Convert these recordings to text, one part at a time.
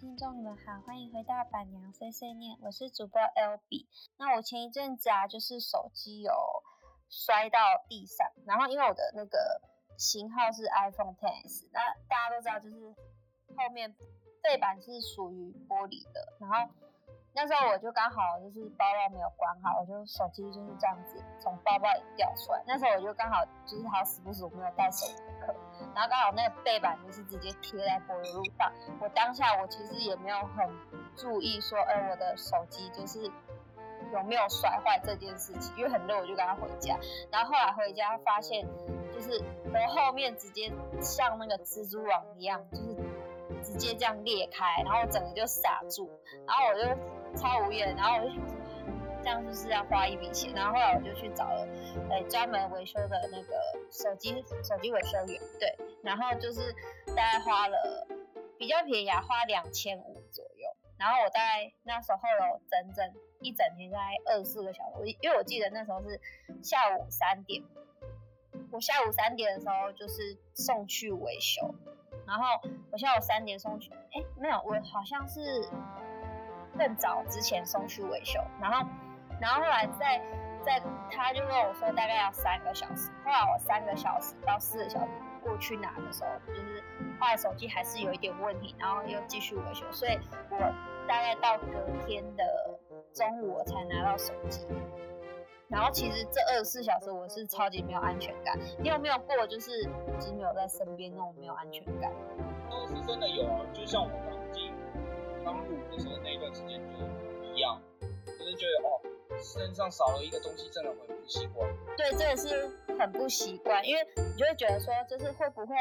听众，你们好，欢迎回到板娘碎碎念，我是主播 L B。那我前一阵子啊，就是手机有摔到地上，然后因为我的那个型号是 iPhone X，那大家都知道，就是后面背板是属于玻璃的，然后那时候我就刚好就是包包没有关好，我就手机就是这样子从包包里掉出来，那时候我就刚好就是好死不死我没有带手机壳。然后刚好那个背板就是直接贴在柏油路上，我当下我其实也没有很注意说，哎，我的手机就是有没有摔坏这件事情，因为很热我就赶快回家。然后后来回家发现，就是我后面直接像那个蜘蛛网一样，就是直接这样裂开，然后整个就傻住，然后我就超无语，然后我就想说。这样就是要花一笔钱，然后后来我就去找了，呃，专门维修的那个手机手机维修员，对，然后就是大概花了比较便宜，啊，花两千五左右，然后我大概那时候有整整一整天，大概二十四个小时，我因为我记得那时候是下午三点，我下午三点的时候就是送去维修，然后我下午三点送去，哎，没有，我好像是更早之前送去维修，然后。然后后来在在他就问我说大概要三个小时，后来我三个小时到四个小时过去拿的时候，就是后来手机还是有一点问题，然后又继续维修，所以我大概到隔天的中午我才拿到手机。然后其实这二十四小时我是超级没有安全感，你有没有过就是手机没有在身边那种没有安全感？那是真的有啊，就像我刚进刚入的时候那一段时间就一样，就是觉得哦。身上少了一个东西，真的很不习惯。对，真的是很不习惯，因为你就会觉得说，就是会不会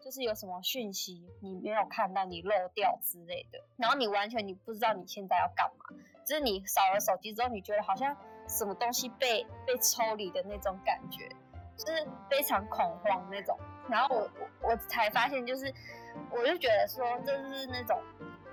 就是有什么讯息你没有看到，你漏掉之类的，然后你完全你不知道你现在要干嘛，就是你少了手机之后，你觉得好像什么东西被被抽离的那种感觉，就是非常恐慌那种。然后我我我才发现，就是我就觉得说，这是那种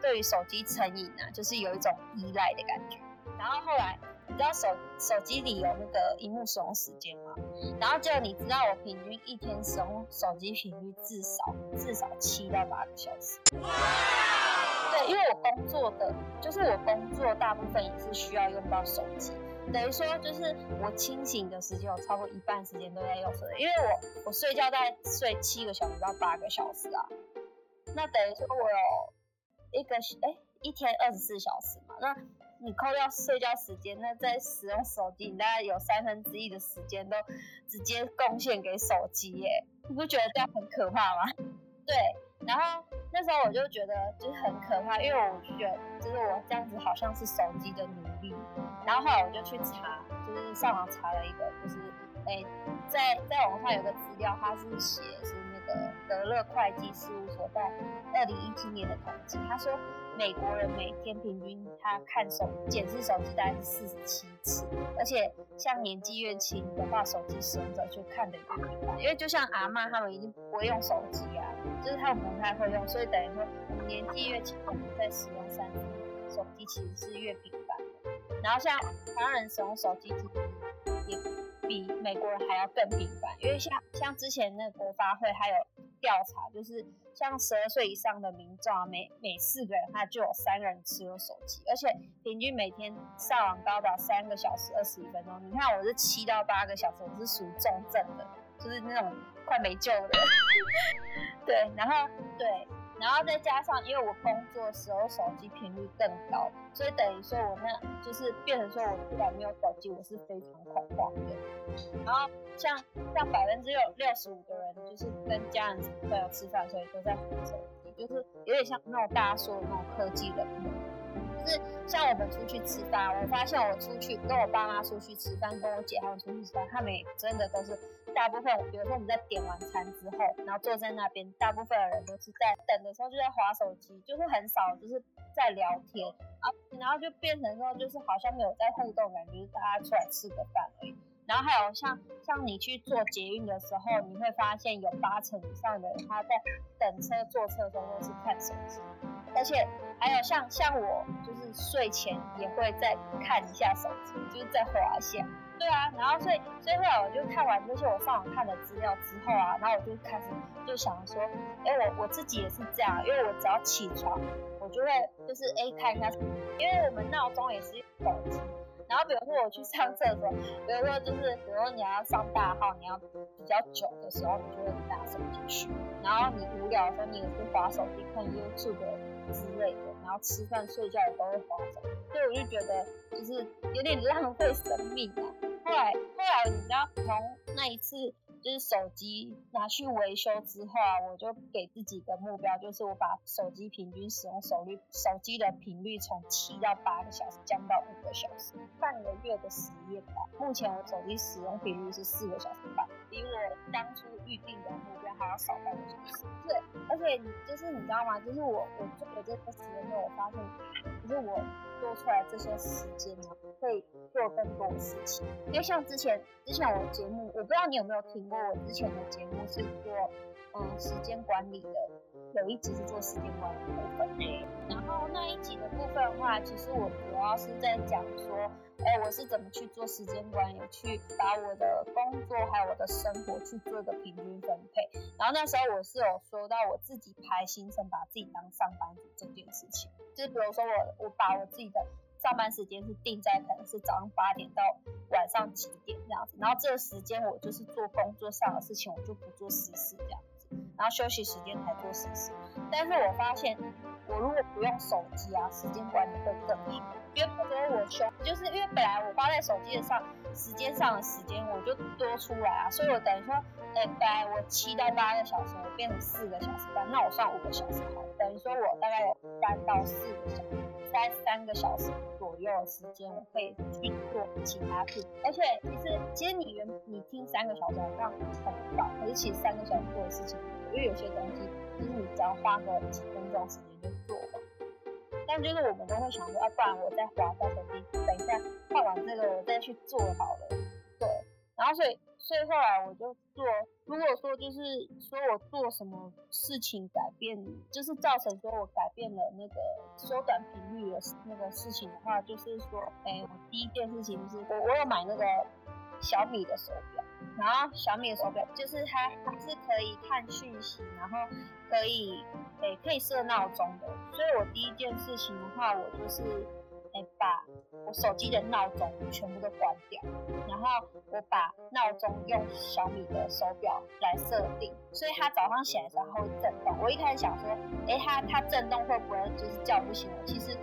对于手机成瘾啊，就是有一种依赖的感觉。然后后来。你知道手手机里有那个荧幕使用时间吗？然后就你知道我平均一天使用手机频率至少至少七到八个小时。对，因为我工作的就是我工作大部分也是需要用到手机，等于说就是我清醒的时间有超过一半时间都在用手机，因为我我睡觉在睡七个小时到八个小时啊，那等于说我有一个哎一天二十四小时嘛，那。你扣掉睡觉时间，那在使用手机，你大概有三分之一的时间都直接贡献给手机耶，你不觉得这样很可怕吗？对，然后那时候我就觉得就是很可怕，因为我觉得就是我这样子好像是手机的奴隶。然后后来我就去查，就是上网查了一个，就是哎，在在网上有个资料，它是写是德乐会计事务所在二零一七年的统计，他说。美国人每天平均他看手检视手机大概是四十七次，而且像年纪越轻的话，手机使用者就看得越频繁。因为就像阿妈他们已经不会用手机啊，就是他们不太会用，所以等于说年纪越轻，我们在使用三 C 手机其实是越频繁的。然后像华人使用手机也比美国人还要更频繁，因为像像之前那个国发会还有。调查就是像十二岁以上的民众啊，每每四个人他就有三个人持有手机，而且平均每天上网高达三个小时二十一分钟。你看我是七到八个小时，我是属于重症的，就是那种快没救的。对，然后对。然后再加上，因为我工作时候手机频率更高，所以等于说我那就是变成说我突然没有手机，我是非常恐慌的。然后像像百分之六六十五的人，就是跟家人朋友吃饭，所以都在玩手机，就是有点像那种大家说的那种科技人。就是像我们出去吃饭，我发现我出去跟我爸妈出去吃饭，跟我姐他们出去吃饭，他们也真的都是大部分，比如说我们在点完餐之后，然后坐在那边，大部分的人都是在等的时候就在划手机，就是很少就是在聊天啊，然后就变成说就是好像没有在互动，感觉是大家出来吃个饭而已。然后还有像像你去做捷运的时候，你会发现有八成以上的人他在等车坐车的时候都是看手机，而且还有像像我就是睡前也会再看一下手机，就是在滑一下。对啊，然后所以所以后来我就看完这些我上网看的资料之后啊，然后我就开始就想说，哎，我我自己也是这样，因为我只要起床，我就会就是 A 看一下，因为我们闹钟也是手机。然后比如说我去上厕所，比如说就是比如说你要上大号，你要比较久的时候，你就会拿手机去。然后你无聊的时候，你也是划手机看 YouTube 之类的。然后吃饭睡觉也都会划手机，所以我就觉得就是有点浪费生命啊。后来后来你知道从那一次。就是手机拿去维修之后啊，我就给自己的目标，就是我把手机平均使用手率、手机的频率从七到八个小时降到五个小时，半个月的实验吧。目前我手机使用频率是四个小时半，比我当初预定的目标还要少半个小时。对，而且你就是你知道吗？就是我我做了这个时间之后，我发现，就是我做出来这些时间呢，可以做更多的事情。因为像之前之前我节目，我不知道你有没有听过。我之前的节目是做嗯时间管理的，有一集是做时间管理部分。然后那一集的部分的话，其实我主要是在讲说，哎，我是怎么去做时间管理，去把我的工作还有我的生活去做一个平均分配。然后那时候我是有说到我自己排行程，把自己当上班族这件事情，就是比如说我我把我自己的。上班时间是定在可能是早上八点到晚上几点这样子，然后这个时间我就是做工作上的事情，我就不做私事这样子，然后休息时间才做私事。但是我发现，我如果不用手机啊，时间管理会更好。因为不说我休，就是因为本来我花在手机上时间上的时间我就多出来啊，所以我等于说，呃，本来我七到八个小时，我变成四个小时半，那我算五个小时好，等于说我大概有三到四个小时。在三个小时左右的时间，我可以去做其他事。而且其实，其实你原你听三个小时好像很少，可是其实三个小时做的事情，因为有些东西就是你只要花个几分钟时间就做完。但就是我们都会想说，啊，不然我再划下手机，等一下看完这个我再去做好了。对，然后所以。所以后来我就做，如果说就是说我做什么事情改变，就是造成说我改变了那个缩短频率的那个事情的话，就是说，哎，我第一件事情是我我有买那个小米的手表，然后小米的手表就是它它是可以看讯息，然后可以诶可以设闹钟的，所以我第一件事情的话，我就是。哎，把我手机的闹钟全部都关掉，然后我把闹钟用小米的手表来设定，所以它早上起来的时候会震动。我一开始想说，哎，它它震动会不会就是叫不醒我？其实，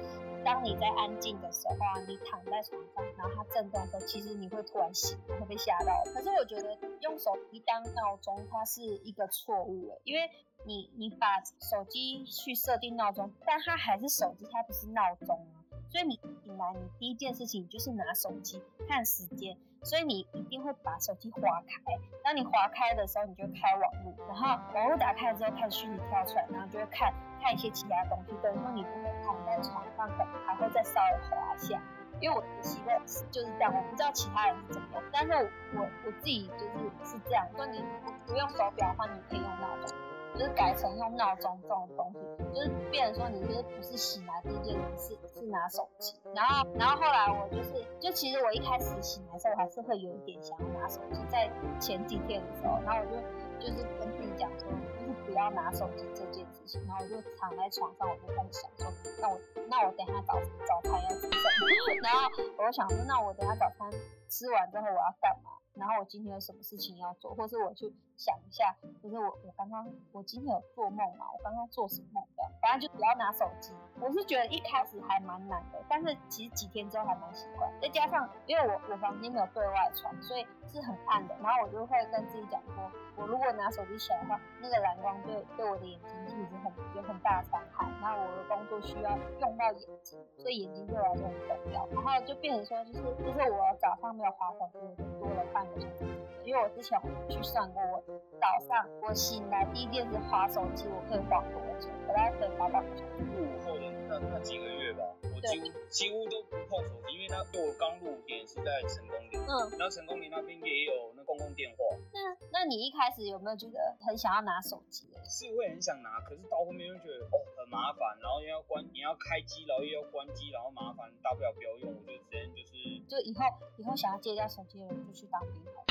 当你在安静的时候啊，你躺在床上，然后它震动的时候，其实你会突然醒，会被吓到。可是我觉得用手机当闹钟，它是一个错误诶，因为你你把手机去设定闹钟，但它还是手机，它不是闹钟啊。所以你醒来，你第一件事情就是拿手机看时间，所以你一定会把手机划开。当你划开的时候，你就开网络，然后网络打开之后，看虚拟跳出来，然后就会看看一些其他东西。等于说你不会躺在床上，可能还会再稍微滑一下。因为我的习惯是就是这样，我不知道其他人是怎么样，但是我我自己就是是这样。说你不用手表的话，你可以用闹钟。就是改成用闹钟这种东西，就是变成说你就是不是醒来第一件事是是拿手机，然后然后后来我就是就其实我一开始醒来的时候我还是会有一点想要拿手机，在前几天的时候，然后我就就是跟自己讲说，就是不要拿手机这件事情，然后我就躺在床上，我就开始想说，那我那我等下早早餐要吃什么？然后我想说，那我等下早餐吃完之后我要干嘛？然后我今天有什么事情要做，或是我去想一下，就是我我刚刚我今天有做梦吗？我刚刚做什么梦的？反正就不要拿手机。我是觉得一开始还蛮难的，但是其实几天之后还蛮习惯。再加上因为我我房间没有对外窗，所以是很暗的。然后我就会跟自己讲说，我如果拿手机起来的话，那个蓝光对对我的眼睛其实很有很大的伤害。那我的工作需要用到眼睛，所以眼睛对我来说很重要。然后就变成说，就是就是我早上没有划手机，我就多了半个小时。因为我之前去算过，我早上我醒来第一件事划手机，我可以划多久？我大概可以划半个小时。入后的那那几个月吧，我几乎几乎都不碰手机，因为那我刚入点是在成功里，嗯，然后成功里那边也有那公共电话。那那你一开始有没有觉得很想要拿手机？是会很想拿，可是到后面又觉得哦很麻烦，然后又要关，你要开机，然后又要关机，然后麻烦，大不了不要用，我就直接就是。就以后以后想要戒掉手机的人就去当兵好了。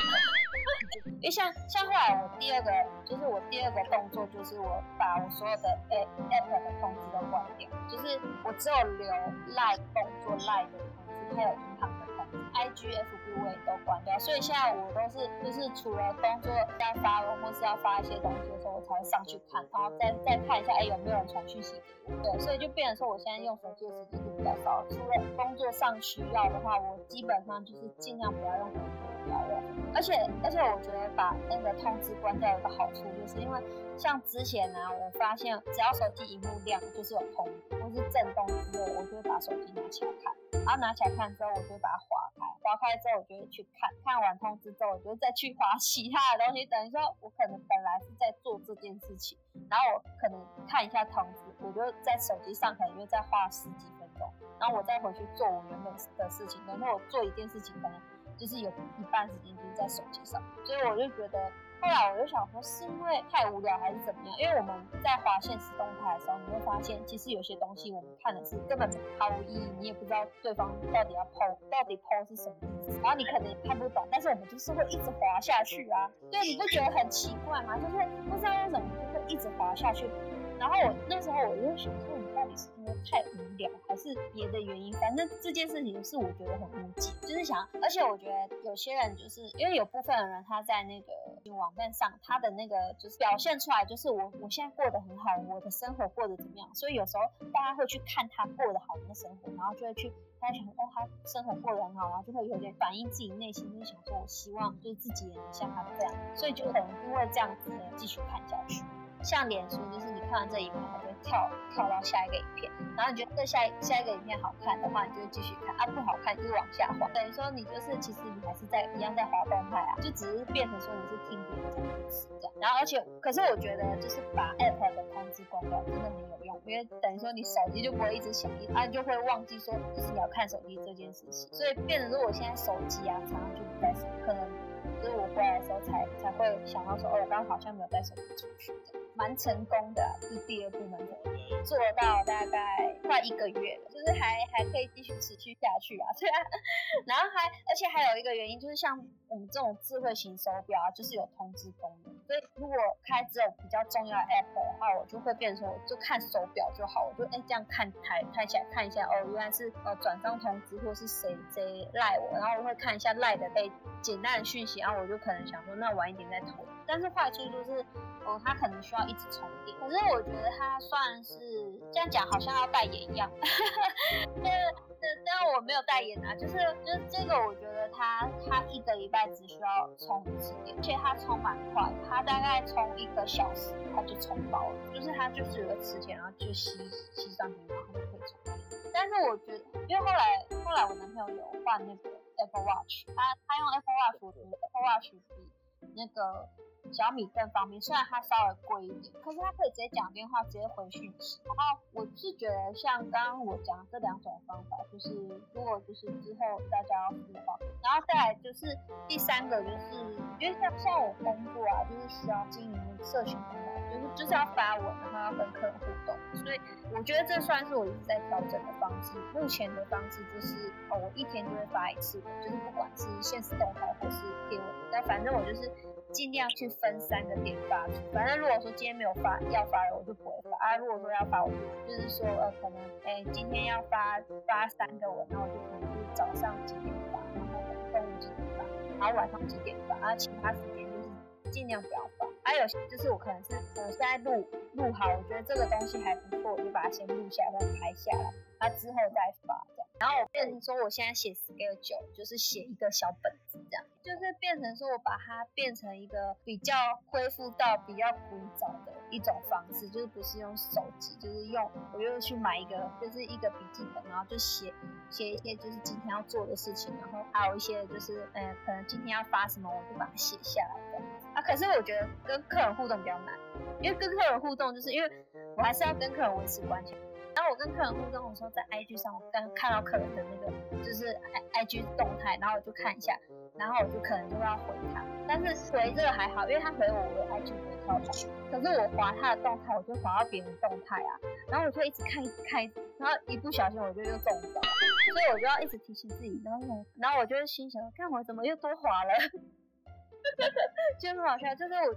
因为像像后来我第二个就是我第二个动作就是我把我所有的 app app 的通知都关掉，就是我只有留赖动作赖的通知，还有银行的通知，IG、FB 我也都关掉。所以现在我都是就是除了工作要发或是要发一些东西的时候，我才会上去看，然后再再看一下，哎有没有人传讯息给我。对，所以就变成说我现在用手机的时间就比较少，除了工作上需要的话，我基本上就是尽量不要用手机。而且而且，我觉得把那个通知关掉有个好处，就是因为像之前呢，我发现只要手机荧幕亮，就是有通知或是震动之类，我就会把手机拿起来看。然后拿起来看之后，我就把它划开，划开之后，我就会去看看完通知之后，我就再去划其他的东西。等于说，我可能本来是在做这件事情，然后我可能看一下通知，我就在手机上可能又再花十几分钟，然后我再回去做我原本的事情。等于说我做一件事情可能。就是有一半时间就是在手机上，所以我就觉得，后来我就想说，是因为太无聊还是怎么样？因为我们在划现实动态的时候，你会发现，其实有些东西我们看的是根本毫无意义，你也不知道对方到底要抛，到底抛是什么意思，然后你可能也看不懂，但是我们就是会一直滑下去啊，对，你不觉得很奇怪吗？就是不知道为什么就会一直滑下去。然后我那时候我就想说，到底是因为太无聊，还是别的原因？反正这件事情是我觉得很无解，就是想，而且我觉得有些人就是因为有部分人他在那个网站上，他的那个就是表现出来就是我我现在过得很好，我的生活过得怎么样？所以有时候大家会去看他过得好的生活，然后就会去他想哦，他生活过得很好，然后就会有点反映自己内心，就是想说我希望就是自己也能像他这样，所以就可能因为这样子继续看下去。像脸书，就是你看完这一片，它就会跳跳到下一个影片，然后你觉得这下下一个影片好看的话，你就继续看啊，不好看就往下滑。等于说你就是其实你还是在一样在滑动态啊，就只是变成说你是听别人讲故事这样。然后而且可是我觉得就是把 app 的通知关掉真的没有用，因为等于说你手机就不会一直响，啊你就会忘记说就是你要看手机这件事情。所以变成说我现在手机啊常常就不在，可能就是我回来的时候才才会想到说哦我刚刚好像没有带手机出去这样。蛮成功的，就第二部蛮成功，做到大概快一个月了，就是还还可以继续持续下去啊，对啊。然后还而且还有一个原因，就是像我们这种智慧型手表啊，就是有通知功能，所以如果开只有比较重要的 app 的话，我就会变成，我就看手表就好，我就哎这样看台看起来看一下，哦原来是呃转账通知或是谁谁赖我，然后我会看一下赖的被简单的讯息，然后我就可能想说那晚一点再投。但是坏处就是，哦，它可能需要一直充电。可是我觉得它算是这样讲，好像要代言一样。但但我没有代言啊，就是就是这个，我觉得它它一个礼拜只需要充一次电，而且它充蛮快，它大概充一个小时它就充饱了。就是它就是有个磁铁，然后就吸吸上去，然后就可以充。但是我觉得，因为后来后来我男朋友有换那个 Apple Watch，他他用 Apple Watch，我觉得 Apple Watch 比那个。小米更方便，虽然它稍微贵一点，可是它可以直接讲电话，直接回讯息。然后我是觉得像刚刚我讲这两种方法，就是如果就是之后大家要付的话，然后再来就是第三个，就是因为像像我工作啊，就是需要经营社群平台，就是就是要发文，然后要跟客人互动，所以我觉得这算是我一直在调整的方式。目前的方式就是哦，我一天就会发一次，就是不管是现实动态或是贴文，但反正我就是。尽量去分三个点发出，反正如果说今天没有发要发的，我就不会发啊。如果说要发，我就是说呃，可能哎今天要发发三个文，然后我就可能就早上几点发，然后中午几点发，然后晚上几点发，然后其他时间就是尽量不要发。还有就是我可能是呃现在录录好，我觉得这个东西还不错，我就把它先录下来或者拍下来，那之后再发这样。然后我变成说我现在写 schedule 就是写一个小本。就是变成说，我把它变成一个比较恢复到比较古早的一种方式，就是不是用手机，就是用我又去买一个，就是一个笔记本，然后就写写一些就是今天要做的事情，然后还有一些就是呃可能今天要发什么，我就把它写下来这样子啊。可是我觉得跟客人互动比较难，因为跟客人互动就是因为我还是要跟客人维持关系。然后我跟客人互动的时候，在 IG 上，我刚看到客人的那个就是 IG 动态，然后我就看一下。然后我就可能就要回他，但是回这个还好，因为他回我，我 IG 不会跳出。可是我划他的动态，我就划到别人动态啊，然后我就一直看，一直看，然后一不小心我就又中招，所以我就要一直提醒自己。然后，然后我就心想，看我怎么又多划了？就很好笑，就是我，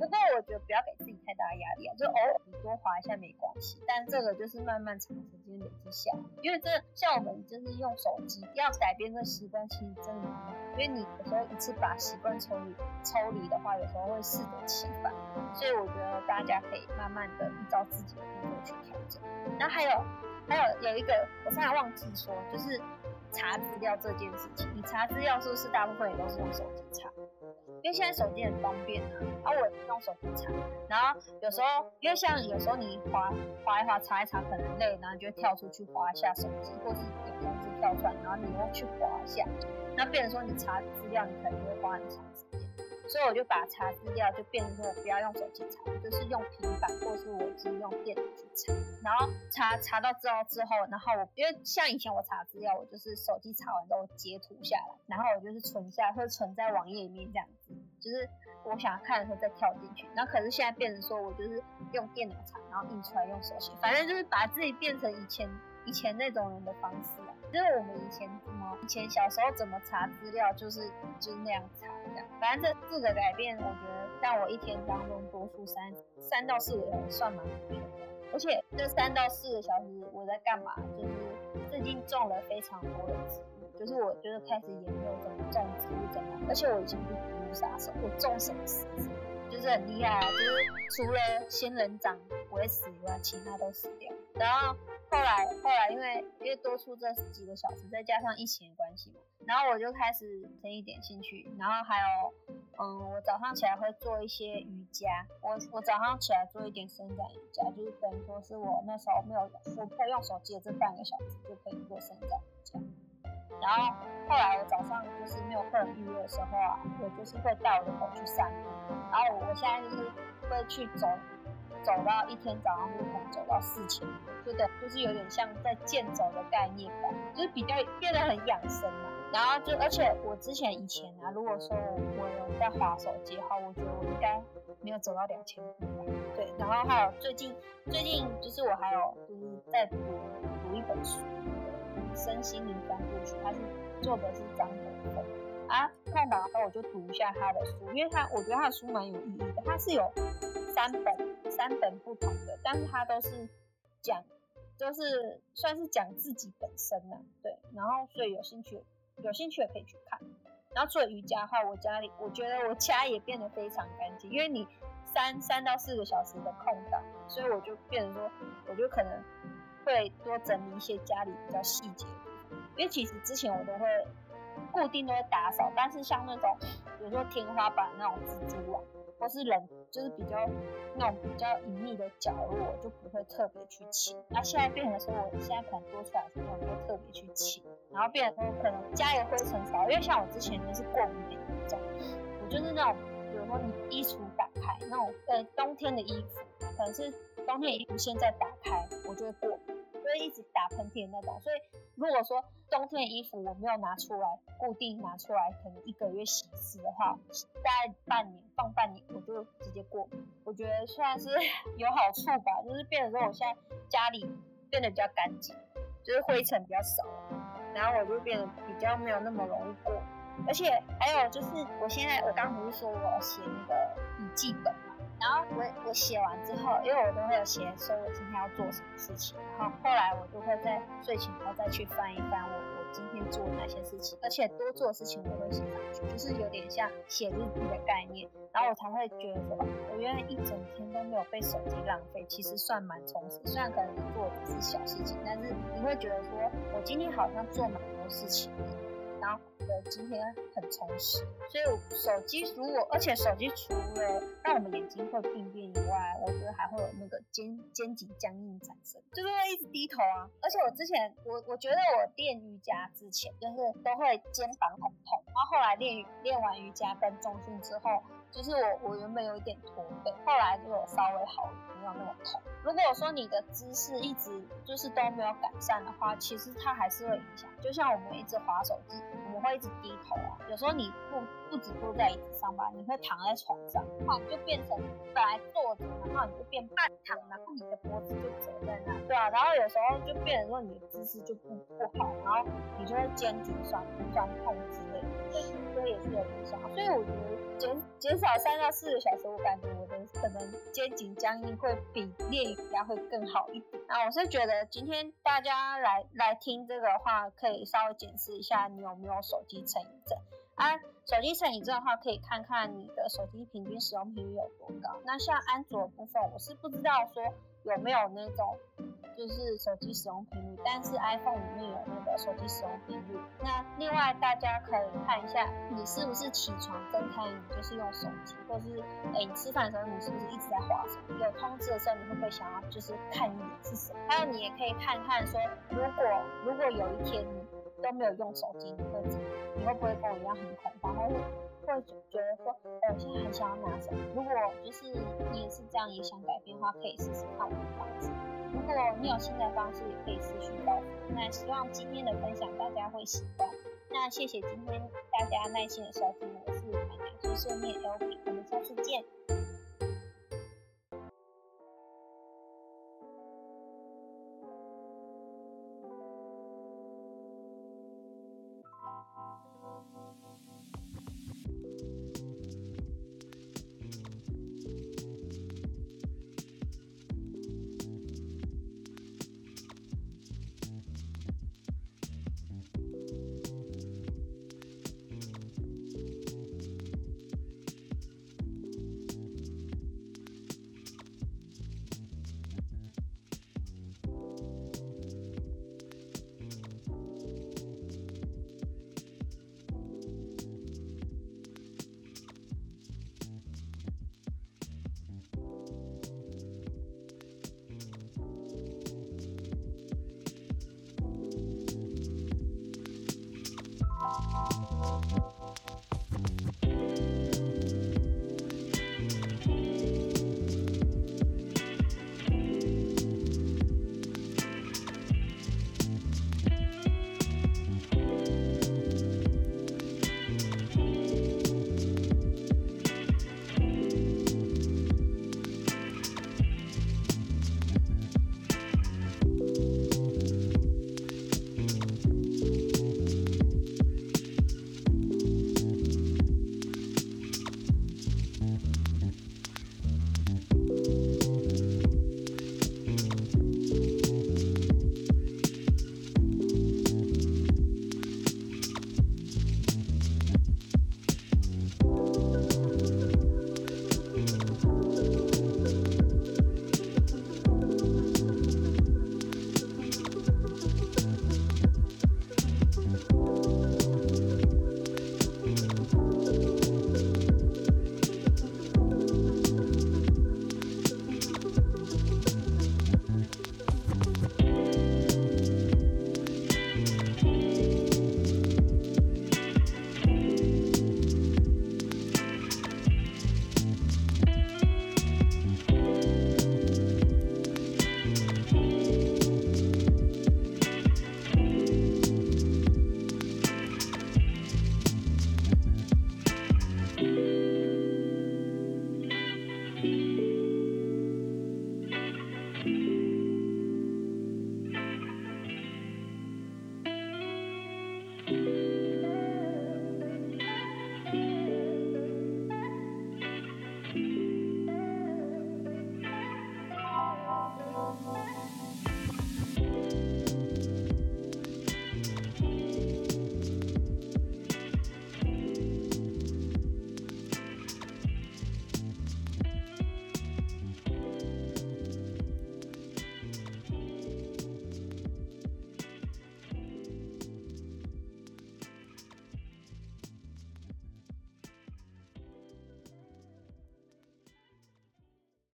不过我觉得不要给自己太大压力啊，就偶尔你多滑一下没关系，但这个就是慢慢长时间累积下来，因为这像我们就是用手机要改变这习惯，其实真的难，因为你有时候一次把习惯抽离抽离的话，有时候会适得其反，所以我觉得大家可以慢慢的依照自己的步骤去调整。然后还有还有有一个我差点忘记说，就是查资料这件事情，你查资料是不是大部分也都是用手机查？因为现在手机很方便啊，啊我用手机查，然后有时候因为像有时候你划划一划查一查可能累，然后就会跳出去划一下手机，或是有通知跳出来，然后你又去划一下，那变成说你查资料你可能会花很长时间，所以我就把查资料就变成说不要用手机查，就是用平板或是我自己用电脑去查，然后查查到之后之后，然后我因为像以前我查资料，我就是手机查完之后截图下来，然后我就是存下或者存在网页里面这样子，就是我想要看的时候再跳进去。然后可是现在变成说我就是用电脑查，然后印出来用手写，反正就是把自己变成以前以前那种人的方式啊。就是我们以前怎么以前小时候怎么查资料，就是就是那样查这样。反正这四个改变，我觉得让我一天当中多出三三到四个小时，算蛮不错的。而且这三到四个小时我在干嘛？就是最近种了非常多的植物，就是我就是开始研究怎么种植物，怎么。而且我以前是植物杀手，我种什么死，就是很厉害啊。就是除了仙人掌不会死以外，其他都死掉。然后后来后来因为因为多出这几个小时，再加上疫情的关系嘛，然后我就开始增一点兴趣，然后还有嗯，我早上起来会做一些瑜伽，我我早上起来做一点伸展瑜伽，就是等于说是我那时候没有我可以用手机的这半个小时就可以做伸展瑜伽。然后后来我早上就是没有客人预约的时候啊，我就是会带我的狗去散步，然后我现在就是会去走。走到一天早上就可能走到四千，就等就是有点像在健走的概念吧，就是比较变得很养生嘛。然后就而且我之前以前啊，如果说我有在滑手机的话，我觉得我应该没有走到两千步吧。对，然后还有最近最近就是我还有就是在读读一本书，《身心灵三部曲》，它是作者是张德芬啊。看到后我就读一下他的书，因为他我觉得他的书蛮有意义的，他是有三本。三本不同的，但是他都是讲，就是算是讲自己本身呐，对。然后所以有兴趣，有兴趣也可以去看。然后除了瑜伽的话，我家里我觉得我家也变得非常干净，因为你三三到四个小时的空档，所以我就变成说，我就可能会多整理一些家里比较细节。因为其实之前我都会固定都会打扫，但是像那种比如说天花板那种蜘蛛网。或是人就是比较那种比较隐秘的角落，就不会特别去清。那现在变成说，我现在可能多出来的时候，我就特别去清。然后变成说，可能家里灰尘少，因为像我之前就是过敏的严重，我就是那种，比如说你衣橱打开那种，呃，冬天的衣服，可能是冬天衣服现在打开，我就会过，就会一直打喷嚏的那种。所以如果说冬天的衣服我没有拿出来，固定拿出来，可能一个月洗一次的话，大概半年放半年，我就直接过。我觉得算是 有好处吧，就是变得说我现在家里变得比较干净，就是灰尘比较少，然后我就变得比较没有那么容易过。而且还有就是，我现在我刚不是说我要写那个笔记本。然后我我写完之后，因为我都会有写说我今天要做什么事情，然后后来我就会在睡前然后再去翻一翻我我今天做哪些事情，而且多做的事情我会写上去，就是有点像写日记的概念，然后我才会觉得说，我原来一整天都没有被手机浪费，其实算蛮充实。虽然可能做的是小事情，但是你会觉得说我今天好像做蛮多事情。然后觉得今天很充实，所以手机如果，而且手机除了让我们眼睛会病变以外，我觉得还会有那个肩肩颈僵硬产生，就是会一直低头啊。而且我之前我我觉得我练瑜伽之前就是都会肩膀很痛，然后后来练练完瑜伽跟中训之后。就是我，我原本有一点驼背，后来就有稍微好了，没有那么痛。如果说你的姿势一直就是都没有改善的话，其实它还是会影响。就像我们一直滑手机，我们会一直低头啊。有时候你不不止坐在椅子上吧，你会躺在床上，然后就变成本来坐着，然后你就变半躺，然后你的脖子就折在那，对啊。然后有时候就变成说你的姿势就不不好，然后你就会肩颈酸酸痛之类的。所以也是有影响。所以我觉得减减少三到四个小时，我感觉我的可能肩颈僵硬会比练瑜伽会更好一点。那我是觉得今天大家来来听这个话，可以稍微检视一下你有没有手机成瘾症。啊，手机成瘾症的话，可以看看你的手机平均使用频率有多高。那像安卓部分，我是不知道说有没有那种就是手机使用频率，但是 iPhone 里面有那个手机使用频率。那另外大家可以看一下，你是不是起床睁开你就是用手机，或是哎你吃饭的时候你是不是一直在划手机？有通知的时候你会不会想要就是看一眼是什么？还有你也可以看看说，如果如果有一天你都没有用手机，你会怎么？你会不会跟我一样很恐慌，或是会觉得说，哦，我现在很想要拿手？如果就是你也是这样，也想改变的话，可以试试看我的方式。如果你有新的方式，也可以私讯告诉我。那希望今天的分享大家会喜欢。那谢谢今天大家耐心的收听，我是奶奶碎碎念 L B，我们下次见。